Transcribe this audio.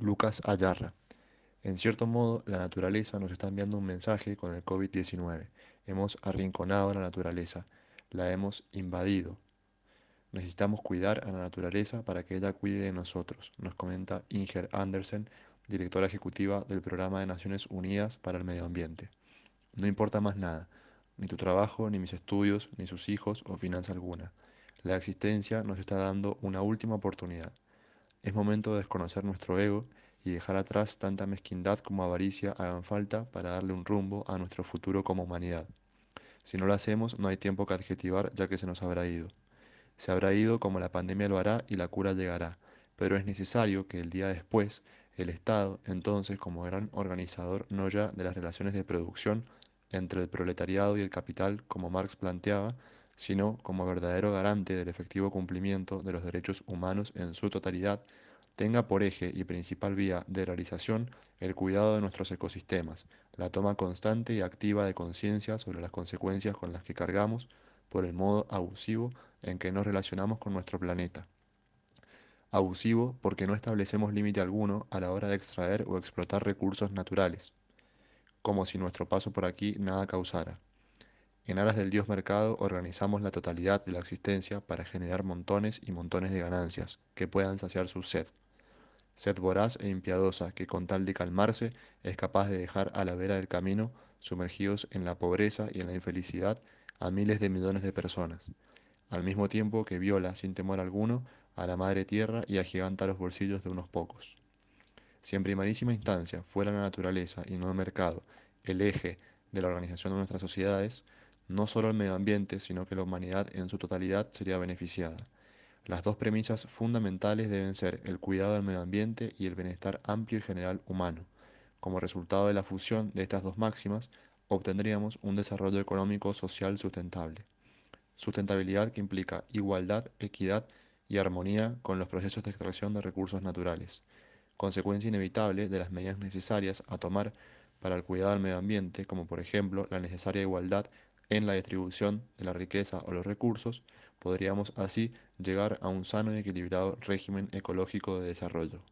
Lucas Ayarra. En cierto modo, la naturaleza nos está enviando un mensaje con el COVID-19. Hemos arrinconado a la naturaleza, la hemos invadido. Necesitamos cuidar a la naturaleza para que ella cuide de nosotros, nos comenta Inger Andersen, directora ejecutiva del Programa de Naciones Unidas para el Medio Ambiente. No importa más nada, ni tu trabajo, ni mis estudios, ni sus hijos o finanza alguna. La existencia nos está dando una última oportunidad. Es momento de desconocer nuestro ego y dejar atrás tanta mezquindad como avaricia hagan falta para darle un rumbo a nuestro futuro como humanidad. Si no lo hacemos, no hay tiempo que adjetivar ya que se nos habrá ido. Se habrá ido como la pandemia lo hará y la cura llegará, pero es necesario que el día después, el Estado, entonces como gran organizador no ya de las relaciones de producción entre el proletariado y el capital como Marx planteaba, sino como verdadero garante del efectivo cumplimiento de los derechos humanos en su totalidad, tenga por eje y principal vía de realización el cuidado de nuestros ecosistemas, la toma constante y activa de conciencia sobre las consecuencias con las que cargamos por el modo abusivo en que nos relacionamos con nuestro planeta. Abusivo porque no establecemos límite alguno a la hora de extraer o explotar recursos naturales, como si nuestro paso por aquí nada causara. En aras del dios mercado organizamos la totalidad de la existencia para generar montones y montones de ganancias que puedan saciar su sed. Sed voraz e impiadosa que con tal de calmarse es capaz de dejar a la vera del camino, sumergidos en la pobreza y en la infelicidad, a miles de millones de personas, al mismo tiempo que viola sin temor alguno a la madre tierra y agiganta los bolsillos de unos pocos. Si en primerísima instancia fuera la naturaleza y no el mercado el eje de la organización de nuestras sociedades, no solo el medio ambiente, sino que la humanidad en su totalidad sería beneficiada. Las dos premisas fundamentales deben ser el cuidado del medio ambiente y el bienestar amplio y general humano. Como resultado de la fusión de estas dos máximas, obtendríamos un desarrollo económico social sustentable. Sustentabilidad que implica igualdad, equidad y armonía con los procesos de extracción de recursos naturales, consecuencia inevitable de las medidas necesarias a tomar para el cuidado del medio ambiente, como por ejemplo la necesaria igualdad en la distribución de la riqueza o los recursos, podríamos así llegar a un sano y equilibrado régimen ecológico de desarrollo.